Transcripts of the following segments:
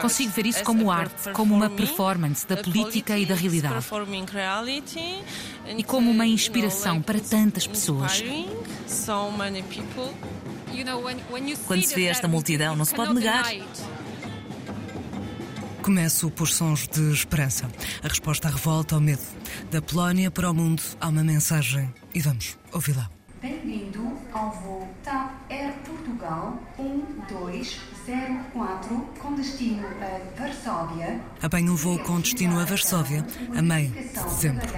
Consigo ver isso como arte, como uma performance da política e da realidade. E como uma inspiração para tantas pessoas. Quando se vê esta multidão, não se pode negar. Começo por sons de esperança. A resposta à revolta, ao medo. Da Polónia para o mundo há uma mensagem. E vamos ouvi-la. Bem-vindo ao voo TAP Portugal 1204 com destino a Varsóvia. Apanha um voo com destino a Varsóvia a meio de dezembro.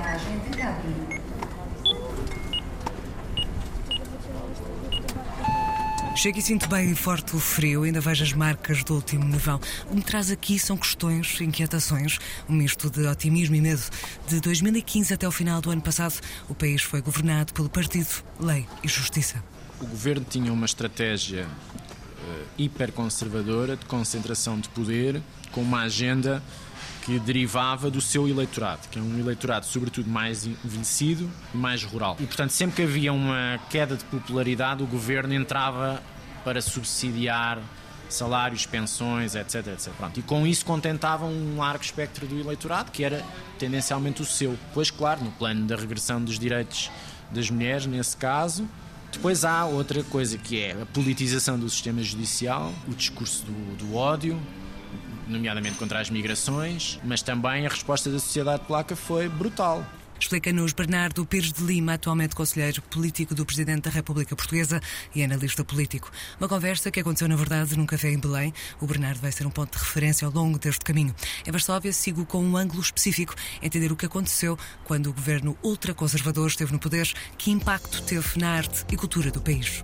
Chego e sinto bem forte o frio, ainda vejo as marcas do último nevão. O que me traz aqui são questões, inquietações, um misto de otimismo e medo. De 2015 até o final do ano passado, o país foi governado pelo Partido Lei e Justiça. O governo tinha uma estratégia uh, hiperconservadora de concentração de poder, com uma agenda que derivava do seu eleitorado, que é um eleitorado sobretudo mais envelhecido e mais rural. E portanto, sempre que havia uma queda de popularidade, o governo entrava para subsidiar salários, pensões, etc, etc. Pronto. E com isso contentavam um largo espectro do eleitorado, que era tendencialmente o seu. Pois, claro, no plano da regressão dos direitos das mulheres, nesse caso, depois há outra coisa que é a politização do sistema judicial, o discurso do, do ódio, nomeadamente contra as migrações, mas também a resposta da sociedade polaca foi brutal. Explica-nos Bernardo Pires de Lima, atualmente conselheiro político do Presidente da República Portuguesa e analista político. Uma conversa que aconteceu, na verdade, num café em Belém. O Bernardo vai ser um ponto de referência ao longo deste caminho. Em Varsóvia, sigo com um ângulo específico, entender o que aconteceu quando o governo ultraconservador esteve no poder, que impacto teve na arte e cultura do país.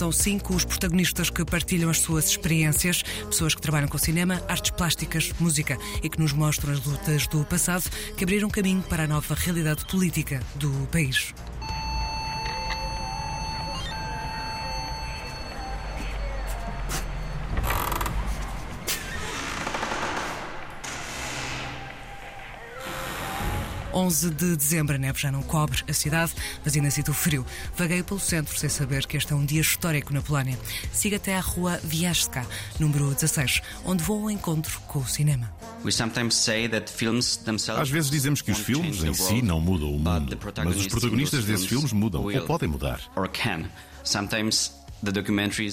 São cinco os protagonistas que partilham as suas experiências, pessoas que trabalham com cinema, artes plásticas, música e que nos mostram as lutas do passado que abriram caminho para a nova realidade política do país. 11 de dezembro, a neve já não cobre a cidade, mas ainda sinto o frio. Vaguei pelo centro sem saber que este é um dia histórico na Polónia. Siga até à rua Viaska, número 16, onde vou ao encontro com o cinema. Às vezes dizemos que os filmes em si não mudam o mundo, mas os protagonistas desses filmes mudam ou podem mudar.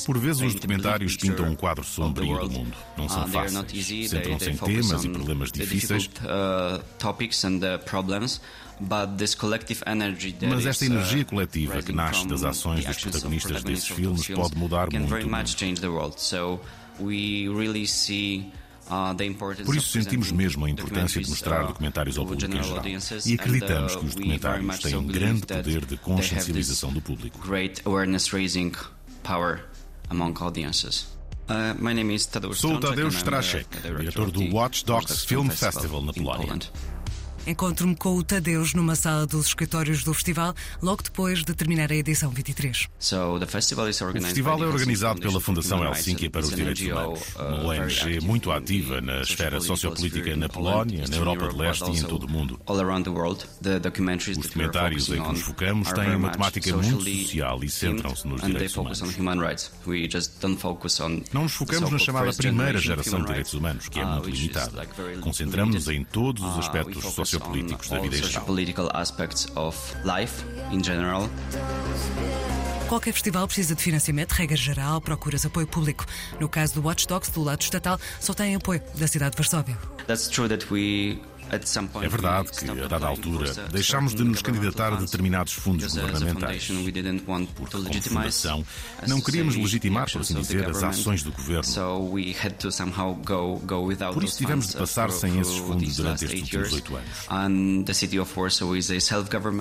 Por vezes os documentários pintam um quadro sombrio do mundo. Não são fáceis. Centram-se em temas e problemas difíceis. Uh, Mas esta uh, energia coletiva que nasce das ações dos protagonistas desses filmes pode mudar muito o mundo. Uh, Por isso sentimos mesmo a importância de mostrar documentários ao público em geral. E acreditamos que os documentários têm um grande poder de consciencialização do público power among audiences. Uh, my name is Tadeusz Sou Tadeusz Straszek, diretor do Watch Dogs Film Festival na Polónia. Encontro-me com o Tadeus numa sala dos escritórios do festival, logo depois de terminar a edição 23. O festival é organizado pela Fundação Helsinki para os Direitos Humanos, uma uh, ONG muito ativa na esfera sociopolítica na Polónia, na Europa de Leste e em todo o mundo. Os documentários em que nos focamos têm uma temática muito social e centram-se nos direitos humanos. Não nos focamos na chamada primeira geração de direitos humanos, que é uh, muito limitada. Concentramos-nos em todos os uh, aspectos sociopolíticos sociopolíticos da vida em geral. Qualquer festival precisa de financiamento, regra geral, procuras apoio público. No caso do Watch Dogs, do lado estatal, só tem apoio da cidade de Varsóvia. That's true that we é verdade que, a dada altura, deixámos de nos candidatar a determinados fundos governamentais. Porque, como fundação, não queríamos legitimar, por assim dizer, as ações do governo. Por isso tivemos de passar sem esses fundos durante estes últimos oito anos.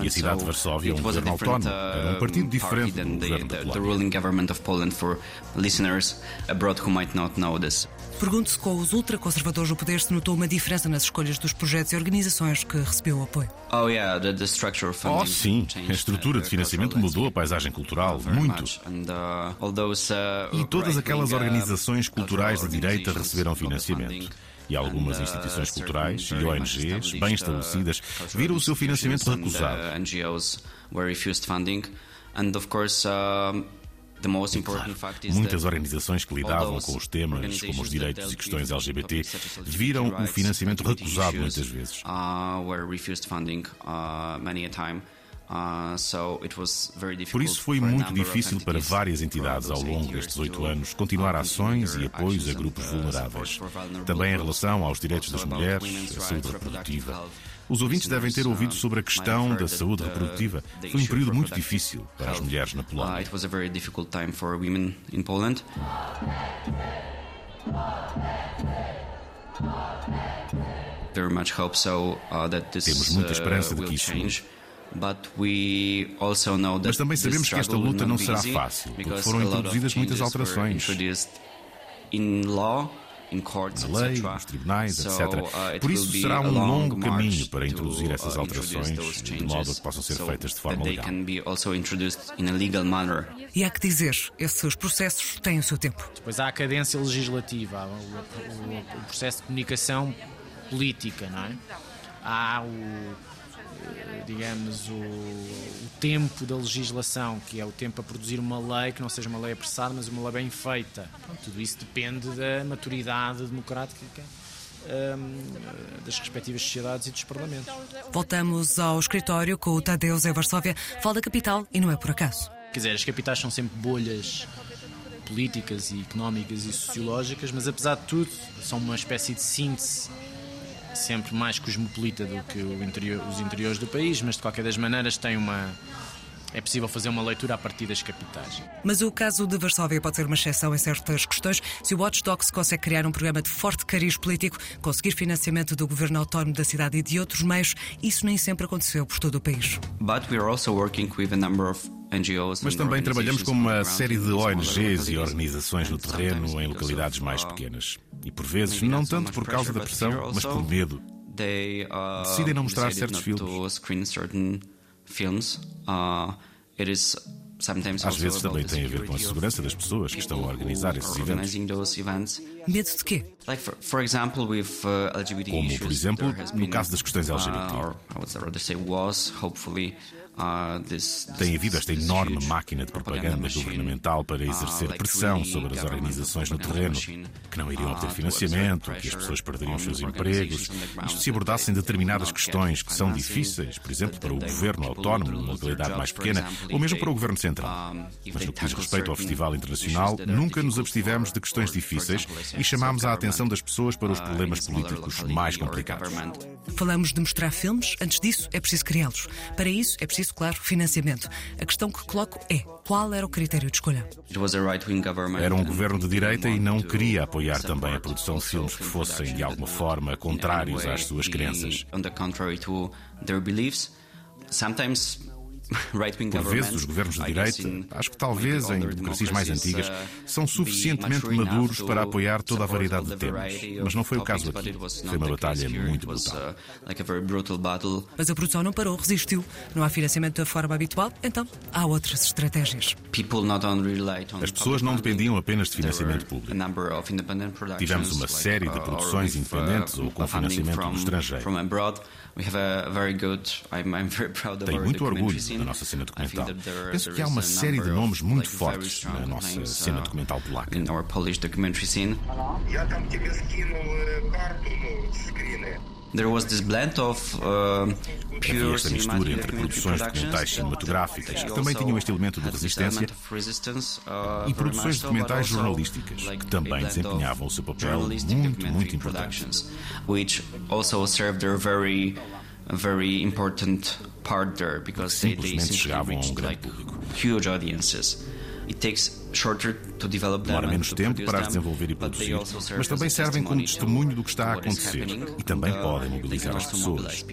E a cidade de Varsóvia é um governo autónomo, era um partido diferente do governo da Polónia. Pergunto-se com os ultraconservadores do poder se notou uma diferença nas escolhas dos projetos e organizações que recebeu apoio. Oh, yeah, the, the oh sim, a estrutura de financiamento mudou a paisagem cultural muito. Uh, uh, e todas aquelas uh, organizações culturais de direita receberam financiamento. E algumas instituições culturais e ONGs bem estabelecidas viram o seu financiamento recusado. Muitas organizações que lidavam com os temas, como os direitos e questões LGBT, viram o financiamento recusado muitas vezes. Por isso foi muito difícil para várias entidades ao longo destes oito anos continuar ações e apoios a grupos vulneráveis. Também em relação aos direitos das mulheres, a saúde reprodutiva. Os ouvintes devem ter ouvido sobre a questão da saúde reprodutiva. Foi um período muito difícil para as mulheres na Polónia. Temos muita esperança de que isso mude. Mas também sabemos que esta luta não será fácil, porque foram introduzidas muitas alterações na lei, nos tribunais, etc. Uh, Por isso será um longo caminho para introduzir essas uh, alterações de modo a que possam ser feitas de forma legal. E há que dizer, esses processos têm o seu tempo. Depois há a cadência legislativa, o, processo de comunicação política, não é? Há o digamos, o, o, tempo da legislação, que é o tempo a produzir uma lei que não seja uma lei apressada, mas uma lei bem feita. Pronto, tudo isso depende da maturidade democrática um, das respectivas sociedades e dos parlamentos. Voltamos ao escritório com o Tadeu Zé Varsóvia. Fala da capital e não é por acaso. Quer dizer, as capitais são sempre bolhas políticas e económicas e sociológicas, mas apesar de tudo, são uma espécie de síntese sempre mais cosmopolita do que interior, os interiores do país, mas de qualquer das maneiras tem uma. É possível fazer uma leitura a partir das capitais. Mas o caso de Varsóvia pode ser uma exceção em certas questões. Se o Watch Dogs consegue criar um programa de forte cariz político, conseguir financiamento do governo autónomo da cidade e de outros meios, isso nem sempre aconteceu por todo o país. But we are also working with a number of mas também trabalhamos com uma série de ONGs e organizações no terreno em localidades mais pequenas. E por vezes, não tanto por causa da pressão, mas por medo, uh, decidem não mostrar certos filmes. Uh, Às vezes também tem a ver com a segurança das pessoas que estão a organizar esses eventos. Medo de quê? Uh, Como, por exemplo, no caso das questões LGBT. Ah, Tem havido esta enorme máquina de propaganda governamental para ah, exercer pressão sobre as organizações no terreno, que não iriam obter ah, financiamento, que as pessoas perderiam os seus empregos. Isto se abordassem determinadas questões que são difíceis, por exemplo, para o governo autónomo, numa localidade mais pequena, ou mesmo para o governo central. Mas no que diz respeito ao Festival Internacional, nunca nos abstivemos de questões difíceis e chamámos a atenção das pessoas para os problemas políticos mais complicados. Falamos de mostrar filmes, antes disso é preciso criá-los. Para isso é preciso preciso, claro, financiamento. A questão que coloco é: qual era o critério de escolha? Era um governo de direita e não queria apoiar também a produção de filmes que fossem, de alguma forma, contrários às suas crenças. Por vezes, os governos de direita, acho que talvez em democracias mais antigas, uh, são suficientemente maduros para apoiar toda a variedade de temas. Mas não foi o caso aqui. Foi uma batalha muito brutal. Uh, Mas a produção não parou, resistiu. Não há financiamento da forma habitual, então há outras estratégias. As pessoas não dependiam apenas de financiamento público. Tivemos uma série de produções uh, independentes ou com financiamento do estrangeiro. Tenho muito orgulho na nossa cena documental. Penso que há uma série de nomes muito fortes na nossa cena documental polaca. There was this blend of uh, Havia esta mistura entre produções documentais cinematográficas, que também tinham este elemento de resistência, uh, e produções documentais jornalísticas, que também desempenhavam o seu papel muito, muito importante. Which also served their very, very important part there because they, they chegavam a um grande público. Huge audiences. It takes Demora menos tempo para as desenvolver e produzir, mas também servem como testemunho do que está a acontecer e também uh, podem mobilizar as pessoas.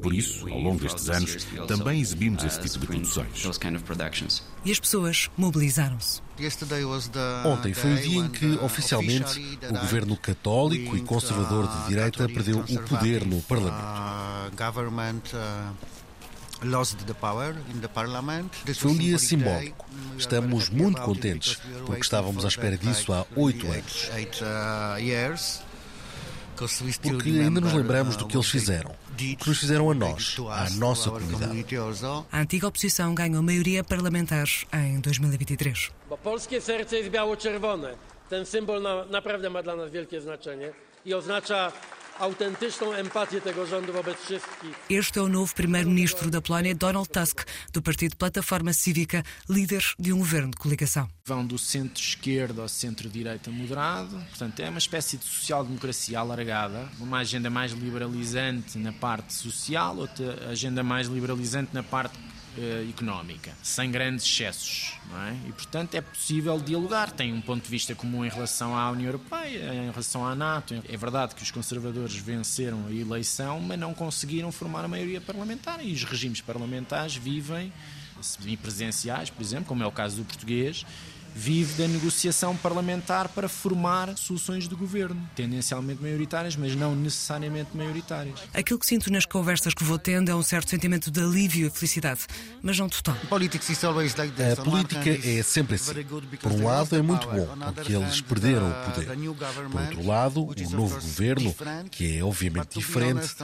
Por isso, ao longo destes anos, também exibimos esse tipo de produções. E as pessoas mobilizaram-se. Ontem foi o dia em que, oficialmente, o governo católico e conservador de direita perdeu o poder no Parlamento. Foi um dia simbólico. Estamos muito contentes, porque estávamos à espera disso há oito anos. porque ainda nos lembramos do que eles fizeram, o que nos fizeram a nós, à nossa comunidade. A antiga oposição ganhou maioria parlamentar em 2023. Polskie serce jest biało-czerwone. Ten symbol naprawdę ma dla nas wielkie znaczenie i oznacza autentyczną empatię tego rządu wobec wszystkich. Este é o novo primeiro-ministro da Polónia, Donald Tusk, do partido Plataforma Cívica, líder de um governo de coligação. Vão do centro-esquerda ao centro-direita moderado, portanto é uma espécie de social-democracia alargada, uma agenda mais liberalizante na parte social, outra agenda mais liberalizante na parte uh, económica, sem grandes excessos. É? E, portanto, é possível dialogar. Tem um ponto de vista comum em relação à União Europeia, em relação à NATO. É verdade que os conservadores venceram a eleição, mas não conseguiram formar a maioria parlamentar. E os regimes parlamentares vivem, semipresenciais, por exemplo, como é o caso do português, vive da negociação parlamentar para formar soluções de governo, tendencialmente maioritárias, mas não necessariamente maioritárias. Aquilo que sinto nas conversas que vou tendo é um certo sentimento de alívio e felicidade, mas não total. A política é sempre assim. Por um lado, é muito bom, porque eles perderam o poder. Por outro lado, o novo governo, que é obviamente diferente,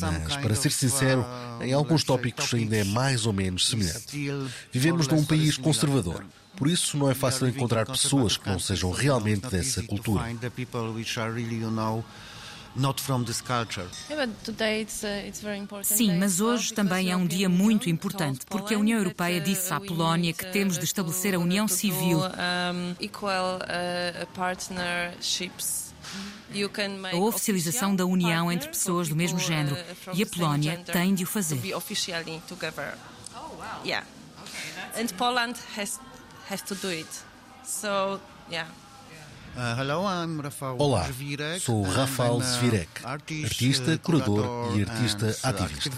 mas, para ser sincero, em alguns tópicos ainda é mais ou menos semelhante. Vivemos num país conservador. Por isso, não é fácil encontrar pessoas que não sejam realmente dessa cultura. Sim, mas hoje também é um dia muito importante, porque a União Europeia disse à Polónia que temos de estabelecer a união civil. A oficialização da união entre pessoas do mesmo género e a Polónia tem de o fazer. Yeah. And Poland has has to do it. So, yeah. Uh, Olá, sou Rafael Zvirek, artista, curador e artista ativista.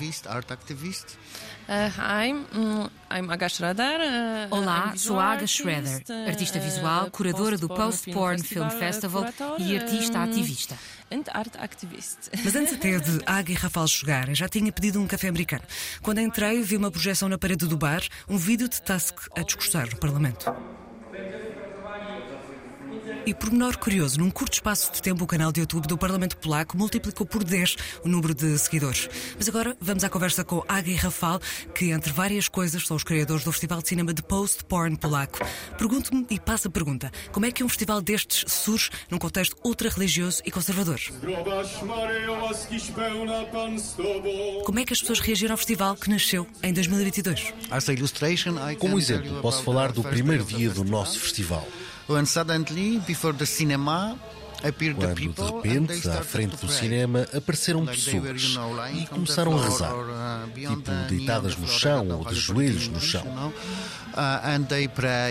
Uh, hi, mm, I'm Aga Schroeder. Uh, Olá, sou Aga Schroeder, artista visual, curadora do Post Porn Film Festival e artista ativista. Mas antes até de Aga e Rafael chegarem, já tinha pedido um café americano. Quando entrei, vi uma projeção na parede do bar, um vídeo de Tusk a discursar no Parlamento. E por menor curioso, num curto espaço de tempo, o canal de YouTube do Parlamento Polaco multiplicou por 10 o número de seguidores. Mas agora vamos à conversa com e Rafal, que, entre várias coisas, são os criadores do Festival de Cinema de Post-Porn Polaco. Pergunto-me e passo a pergunta: como é que um festival destes surge num contexto ultra-religioso e conservador? Como é que as pessoas reagiram ao festival que nasceu em 2022? Como exemplo, posso falar do primeiro dia do nosso festival. When suddenly, before the cinema, quando de repente, à frente do cinema, apareceram pessoas e começaram a rezar, uh, tipo deitadas no chão ou de joelhos no chão. Uh,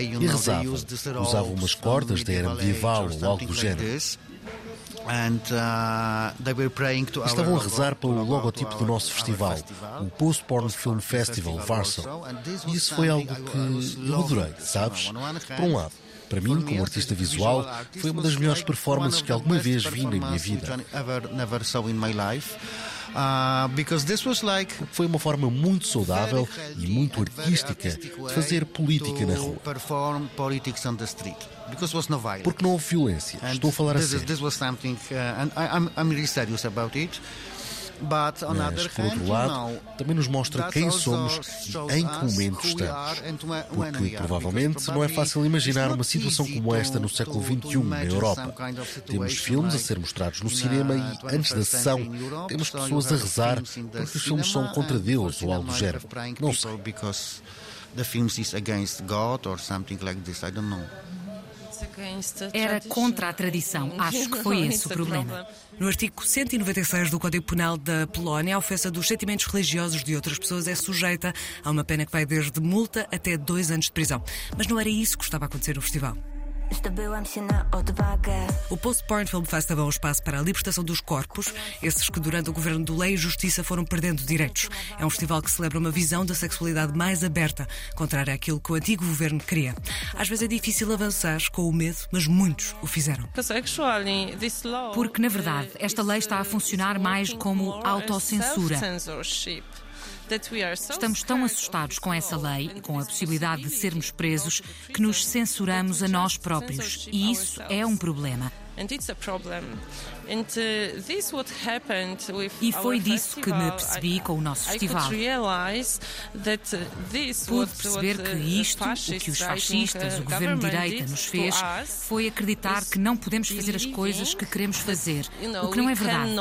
e rezavam, usavam umas cordas da era medieval ou algo do género. Uh, Estavam a rezar pelo logotipo do nosso festival, o Post Porn Film Festival Warsaw. E isso foi algo que eu adorei, sabes? Por um lado, para mim, como artista visual, foi uma das melhores performances que alguma vez vi na minha vida. Uh, foi uma forma muito saudável e muito artística de fazer política na rua. Porque não houve violência. Estou a falar a sério. Mas, por outro lado, também nos mostra quem somos e em que momento estamos. Porque, provavelmente, não é fácil imaginar uma situação como esta no século XXI na Europa. Temos filmes a ser mostrados no cinema e, antes da sessão, temos pessoas a rezar porque os filmes são contra Deus ou algo do género. Não sei. The films is against God or something like this. I don't know. Era contra a tradição. Acho que foi esse o problema. No artigo 196 do Código Penal da Polónia, a ofensa dos sentimentos religiosos de outras pessoas é sujeita a uma pena que vai desde multa até dois anos de prisão. Mas não era isso que estava a acontecer no festival. Zdobyłam się na odwagę. O Post Porn Film Festival é um espaço para a libertação dos corpos, esses que durante o governo do Lei e Justiça foram perdendo direitos. É um festival que celebra uma visão da sexualidade mais aberta, contrária àquilo que o antigo governo queria. Às vezes é difícil avançar com o medo, mas muitos o fizeram. Porque, na verdade, esta lei está a funcionar mais como autocensura. Estamos tão assustados com essa lei e com a possibilidade de sermos presos que nos censuramos a nós próprios. E isso é um problema. Uh, e foi disso que me percebi com o nosso festival. Uh, Pude perceber que isto, o que os fascistas, o governo de direita nos fez, foi acreditar que não podemos fazer as coisas que queremos fazer, o que não é verdade.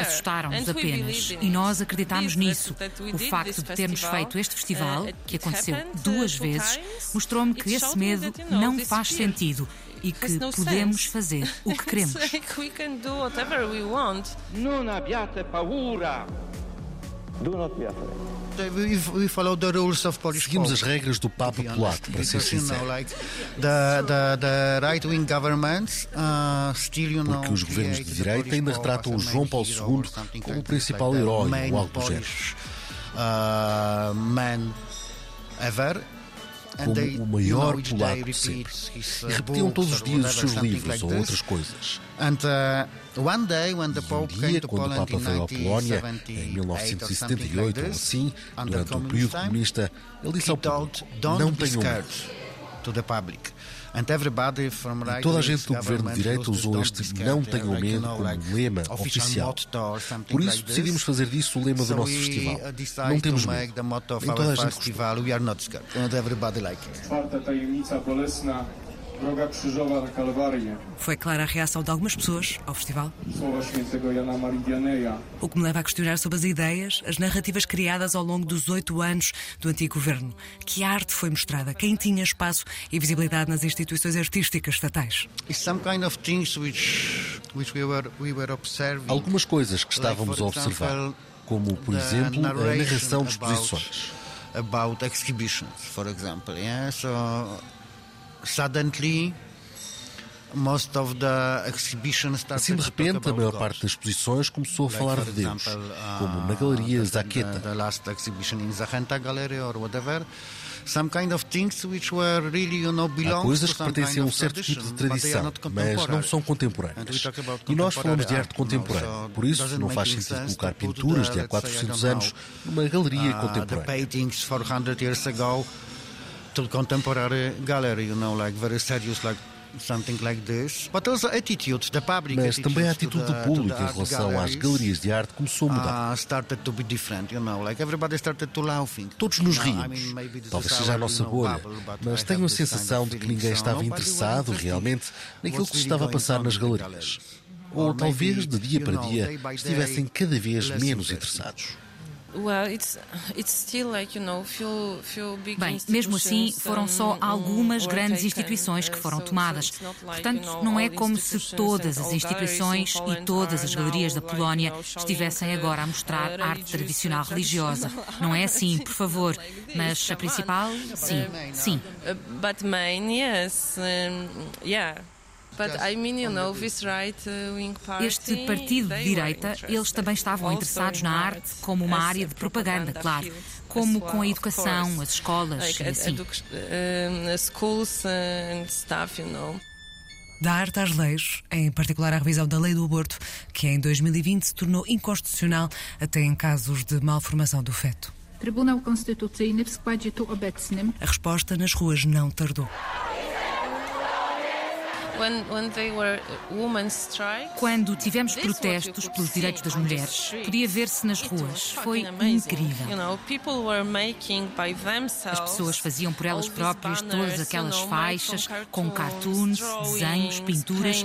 Assustaram-nos apenas e nós acreditámos nisso. O facto de termos feito este festival, uh, que aconteceu duas vezes, mostrou-me que esse medo não faz sentido e que podemos fazer o que queremos. Não abbiate paura. Do not be afraid. Seguimos as regras do Papa Polaco, para ser sincero. Uh, Porque os governos de direita ainda retratam o João Paulo II como o principal herói ou algo do género. Uh, como o maior polaco de sempre. E repetiam todos os dias os seus livros ou outras coisas. Uh, um dia, quando o Papa veio à Polónia, em 1978 ou assim, durante o período comunista, ele disse ao público: Não tenham medo. E toda a gente do governo de direita usou este Não tenham medo como lema oficial. Por isso decidimos fazer disso o lema do nosso festival. Não temos medo. Nem toda a gente gostou. Droga krzyżowa na Kalwarię. Foi clara a reação de algumas pessoas ao festival. O que me leva a questionar sobre as ideias, as narrativas criadas ao longo dos oito anos do antigo governo. Que arte foi mostrada? Quem tinha espaço e visibilidade nas instituições artísticas estatais? Algumas coisas que estávamos a observar, como, por exemplo, a narração de exposições. About exhibitions, for example. Yeah? So suddenly Assim, de repente, a maior parte das exposições começou a falar de Deus, como na Galeria Zaqueta. Há coisas que pertencem a um certo tipo de tradição, mas não são contemporâneas. E nós falamos de arte contemporânea, por isso não faz sentido colocar pinturas de há 400 anos numa galeria contemporânea to contemporary gallery, you know, like very serious, like something like this. But also attitude, the public Mas também a atitude do público em relação às galerias de arte começou a mudar. Uh, started to be different, you know, like everybody started to laughing. Todos nos rimos. Talvez seja a nossa bolha, mas tenho a sensação de que ninguém estava interessado realmente naquilo que se estava a passar nas galerias. Ou talvez, de dia para dia, estivessem cada vez menos interessados. Bem, mesmo assim, foram só algumas grandes instituições que foram tomadas. Portanto, não é como se todas as instituições e todas as galerias da Polónia estivessem agora a mostrar arte tradicional religiosa. Não é assim, por favor. Mas a principal, sim, sim. But main, yes, yeah. Este partido de direita, eles também estavam interessados na arte como uma área de propaganda, claro, como com a educação, as escolas e assim. Da arte às leis, em particular a revisão da lei do aborto, que em 2020 se tornou inconstitucional até em casos de malformação do feto. Tribunal Konstytucyjny w składzie tu obecnym. A resposta nas ruas não tardou. Quando tivemos protestos pelos direitos das mulheres, podia ver-se nas ruas. Foi incrível. As pessoas faziam por elas próprias todas aquelas faixas com cartoons, desenhos, pinturas.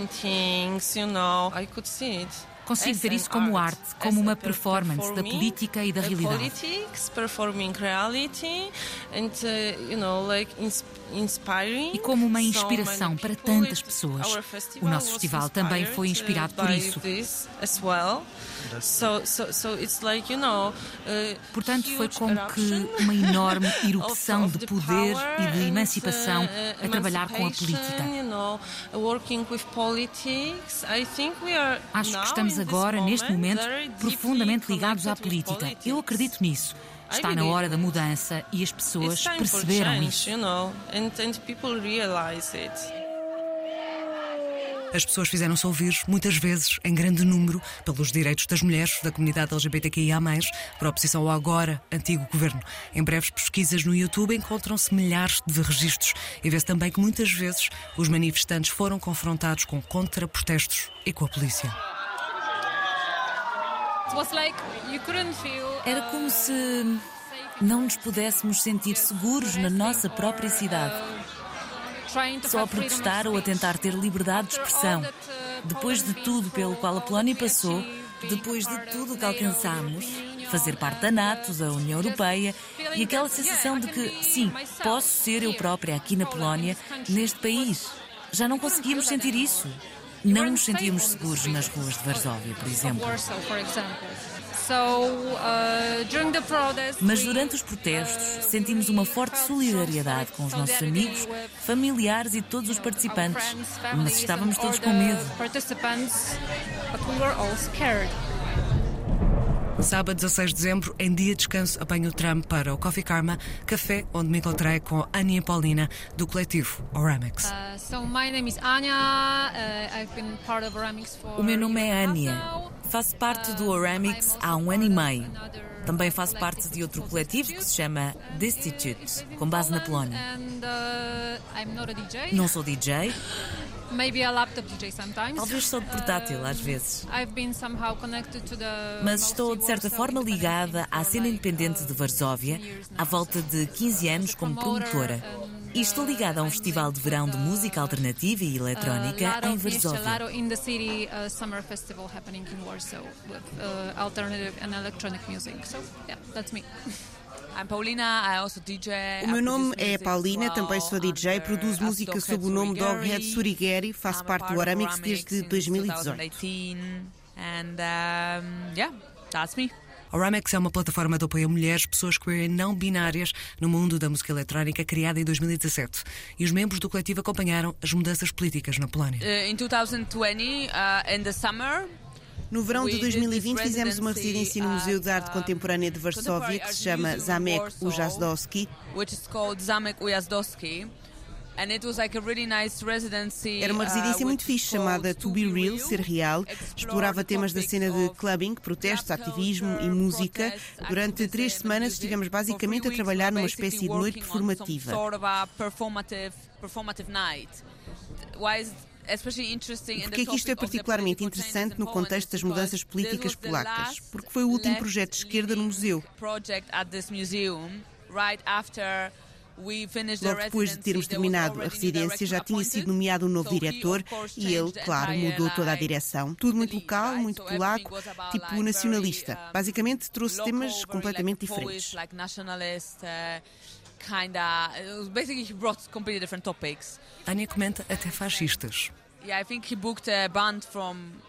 Consigo ver isso como arte, como uma performance da política e da realidade. Uh, e como uma inspiração para tantas pessoas. O nosso festival também foi inspirado por isso. Uh, Portanto, foi como que uma enorme erupção de poder e de emancipação a trabalhar com a política. Acho que estamos agora, neste momento, profundamente ligados à política. Eu acredito nisso. Está na hora da mudança e as pessoas perceberam isso. As pessoas fizeram-se ouvir, muitas vezes, em grande número, pelos direitos das mulheres, da comunidade LGBTQIA, para a oposição ao agora antigo governo. Em breves pesquisas no YouTube encontram-se milhares de registros e vê-se também que muitas vezes os manifestantes foram confrontados com contra-protestos e com a polícia. Era como se não nos pudéssemos sentir seguros na nossa própria cidade. Só a protestar ou a tentar ter liberdade de expressão. Depois de tudo pelo qual a Polónia passou, depois de tudo que alcançamos, fazer parte da NATO, da União Europeia e aquela sensação de que, sim, posso ser eu própria aqui na Polónia, neste país. Já não conseguíamos sentir isso. Não nos sentíamos seguros nas ruas de Varsóvia, por exemplo. Mas durante os protestos sentimos uma forte solidariedade com os nossos amigos, familiares e todos os participantes. Mas estávamos todos com medo. Sábado 16 de dezembro, em dia de descanso, apanho o tram para o Coffee Karma, café onde me encontrei com Ania e Paulina, do coletivo Oramex. Uh, uh o meu nome é Ania. Faço parte do Oramex há um ano e meio. Também faço parte de outro coletivo que se chama Destitute, com base na Polónia. Uh, Não sou DJ. Talvez só de portátil às vezes. Mas estou de certa forma ligada à cena independente de Varsóvia há volta de 15 anos como promotora. E estou ligada a um festival de verão de música alternativa e eletrónica em Varsóvia. O meu nome é Paulina, também sou DJ, produzo música sob o nome Doghead Surigeri, faço parte do Aramix desde 2018. A Ramex é uma plataforma de apoio a mulheres, pessoas queer não binárias no mundo da música eletrónica criada em 2017. E os membros do coletivo acompanharam as mudanças políticas na Polónia. Em 2020, uh, in the summer, no verão de 2020 fizemos uma residência no Museu de Arte Contemporânea de Varsóvia que se chama Zamek Ujazdowski. Era uma residência muito fixe chamada To Be Real, Ser Real. Explorava temas da cena de clubbing, protestos, ativismo e música. Durante três semanas estivemos basicamente a trabalhar numa espécie de noite performativa. Porque é que isto é particularmente interessante no contexto das mudanças políticas polacas? Porque foi o último projeto de esquerda no museu. Logo depois de termos terminado a residência, já tinha sido nomeado um novo diretor e ele, claro, mudou toda a direção. Tudo muito local, muito polaco, tipo nacionalista. Uh, Basicamente trouxe temas completamente diferentes. Tânia comenta até fascistas. Yeah, I think he booked a band from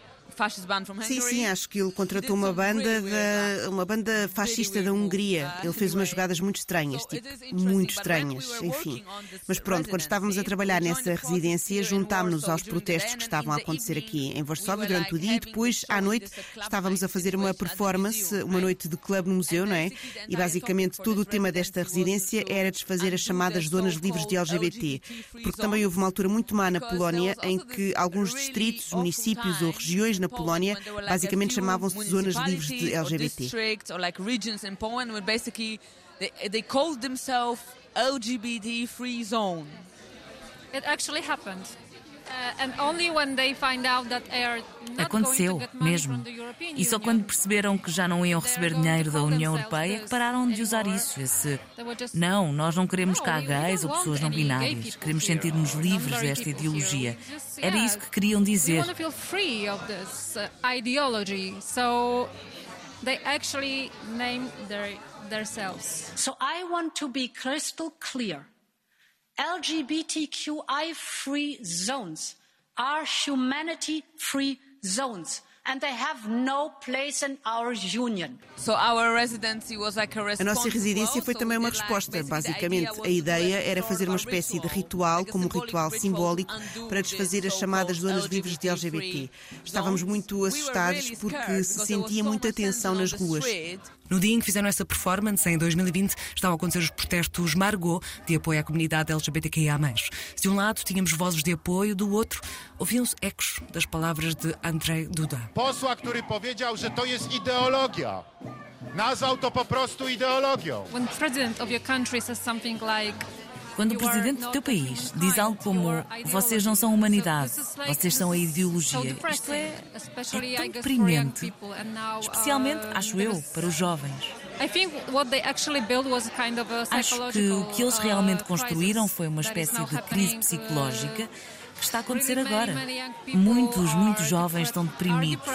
Sim, sim, acho que ele contratou uma banda, da, uma banda fascista da Hungria. Ele fez umas jogadas muito estranhas, tipo, muito estranhas, enfim. Mas pronto, quando estávamos a trabalhar nessa residência, juntámos-nos aos protestos que estavam a acontecer aqui em Varsóvia durante o dia e depois, à noite, estávamos a fazer uma performance, uma noite de clube no museu, não é? E basicamente todo o tema desta residência era desfazer as chamadas zonas livres de LGBT. Porque também houve uma altura muito má na Polónia em que alguns distritos, municípios ou regiões na Polónia basicamente chamavam-se zonas livres de LGBT. LGBT free zone. It actually happened. Uh, Aconteceu, mesmo. E só quando perceberam que já não iam receber dinheiro da União Europeia que pararam de usar isso. Esse. Não, nós não queremos cá gays ou pessoas não binárias. Queremos sentir-nos livres desta ideologia. Era isso que queriam dizer. They actually named their, themselves. So I want to be crystal clear. LGBTQI free zones are humanity free zones and they have no place in our union. So our residency was like a a nossa residência foi também uma resposta. Basicamente, a ideia era fazer uma espécie de ritual, como um ritual simbólico, para desfazer as chamadas zonas livres de LGBT. Estávamos muito assustados porque se sentia muita tensão nas ruas. No dia em que fizeram essa performance, em 2020, estavam a acontecer os protestos Margot, de apoio à comunidade LGBTQIA. De um lado, tínhamos vozes de apoio, do outro, ouviam-se ecos das palavras de Andrzej Duda. Posła, który powiedział, że to jest ideologia. Nazwał to po prostu ideologią. When president of your country says something like quando o presidente do teu país diz algo como vocês não são humanidade, vocês são a ideologia, isto é, é tão deprimente, especialmente, acho eu, para os jovens. Acho que o que eles realmente construíram foi uma espécie de crise psicológica que está a acontecer agora. Muitos, muitos jovens estão deprimidos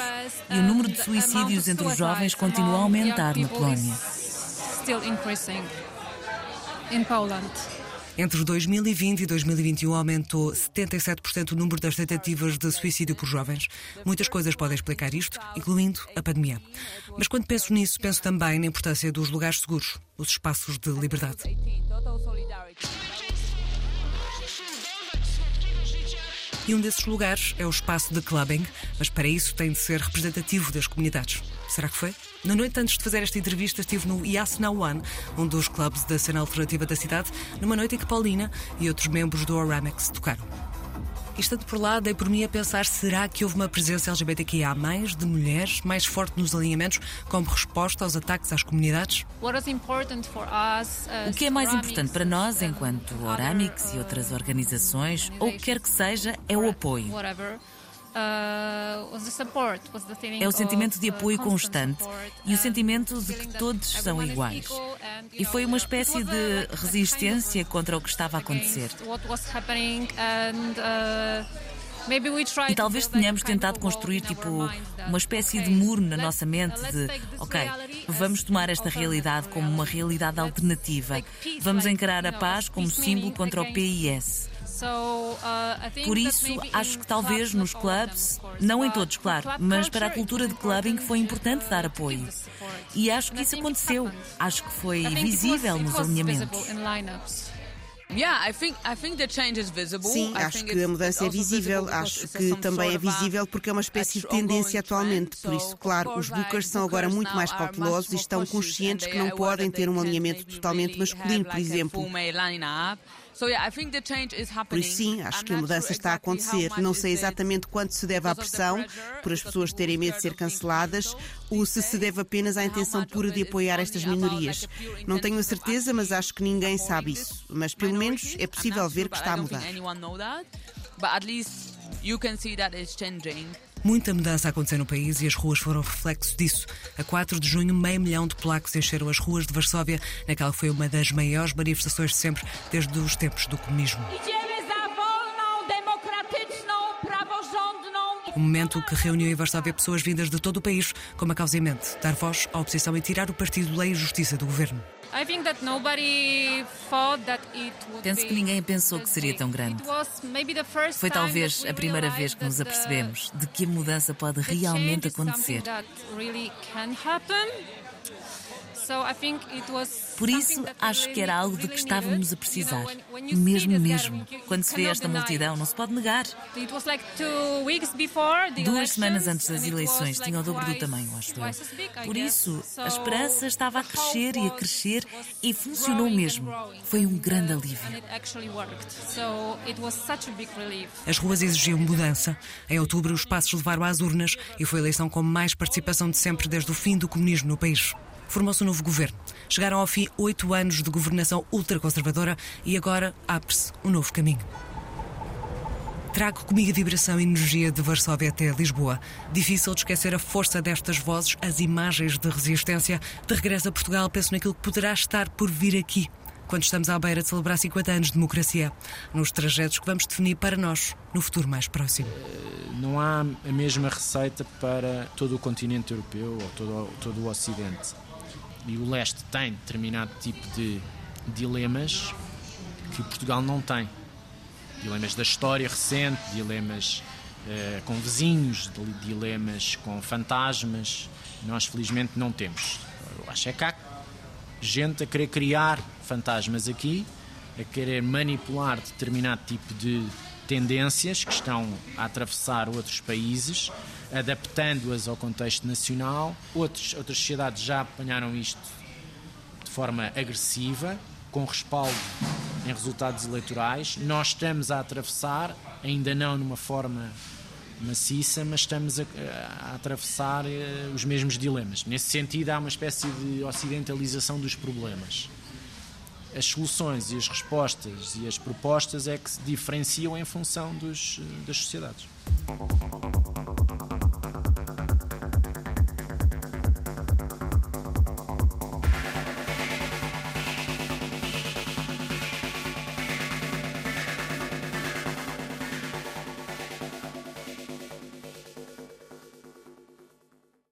e o número de suicídios entre os jovens continua a aumentar na Polónia. Entre 2020 e 2021 aumentou 77% o número das tentativas de suicídio por jovens. Muitas coisas podem explicar isto, incluindo a pandemia. Mas quando penso nisso, penso também na importância dos lugares seguros, os espaços de liberdade. E um desses lugares é o espaço de clubbing, mas para isso tem de ser representativo das comunidades. Será que foi? Na noite antes de fazer esta entrevista, estive no Yasna One, um dos clubes da cena alternativa da cidade, numa noite em que Paulina e outros membros do Oramex tocaram. E estando por lá, dei por mim a pensar: será que houve uma presença LGBTQIA, de mulheres, mais forte nos alinhamentos, como resposta aos ataques às comunidades? O que é mais importante para nós, enquanto Oramix e outras organizações, ou o que quer que seja, é o apoio. É o sentimento de apoio constante e o sentimento de que todos são iguais. E foi uma espécie de resistência contra o que estava a acontecer. E talvez tenhamos tentado construir tipo uma espécie de muro na nossa mente de, ok, vamos tomar esta realidade como uma realidade alternativa. Vamos encarar a paz como símbolo contra o PIS. Uh, Por isso, acho que talvez nos clubs, não em todos, claro, mas para a cultura de clubbing foi importante dar apoio. E acho que isso aconteceu. Acho que foi visível nos alinhamentos. Sim, acho que a mudança é visível. Acho que também é visível porque é uma espécie de tendência atualmente. Por isso, claro, os bookers são agora muito mais cautelosos e estão conscientes que não podem ter um alinhamento totalmente masculino, por exemplo. Por isso, sim, acho que a mudança está a acontecer. Não sei exatamente quanto se deve à pressão, por as pessoas terem medo de ser canceladas, ou se se deve apenas à intenção pura de apoiar estas minorias. Não tenho a certeza, mas acho que ninguém sabe isso. Mas pelo menos é possível ver que está a mudar. Muita mudança aconteceu no país e as ruas foram reflexo disso. A 4 de junho, meio milhão de polacos encheram as ruas de Varsóvia, naquela que foi uma das maiores manifestações de sempre, desde os tempos do comunismo. Um momento que reuniu em Varsóvia pessoas vindas de todo o país com uma causa em mente: dar voz à oposição e tirar o partido da injustiça do governo. Penso que ninguém pensou que seria tão grande. Foi talvez a primeira vez que nos apercebemos de que a mudança pode realmente acontecer. Por isso, acho que era algo de que estávamos a precisar. Mesmo, mesmo. Quando se vê esta multidão, não se pode negar. Duas semanas antes das eleições, tinha o dobro do tamanho, acho eu. Por isso, a esperança estava a crescer e a crescer e funcionou mesmo. Foi um grande alívio. As ruas exigiam mudança. Em outubro, os passos levaram às urnas e foi a eleição com mais participação de sempre desde o fim do comunismo no país formou-se um novo governo. Chegaram ao fim oito anos de governação ultraconservadora e agora abre-se um novo caminho. Trago comigo a vibração e energia de Varsóvia até Lisboa. Difícil de esquecer a força destas vozes, as imagens de resistência. De regresso a Portugal, penso naquilo que poderá estar por vir aqui, quando estamos à beira de celebrar 50 anos de democracia, nos trajetos que vamos definir para nós no futuro mais próximo. Não há a mesma receita para todo o continente europeu ou todo, todo o Ocidente e o leste tem determinado tipo de dilemas que Portugal não tem. Dilemas da história recente, dilemas uh, com vizinhos, dilemas com fantasmas. Nós, felizmente, não temos. Eu acho é que há gente a querer criar fantasmas aqui, a querer manipular determinado tipo de tendências que estão a atravessar outros países adaptando-as ao contexto nacional. Outros, outras sociedades já apanharam isto de forma agressiva, com respaldo em resultados eleitorais. Nós estamos a atravessar, ainda não numa forma maciça, mas estamos a, a atravessar uh, os mesmos dilemas. Nesse sentido, há uma espécie de ocidentalização dos problemas. As soluções e as respostas e as propostas é que se diferenciam em função dos, das sociedades.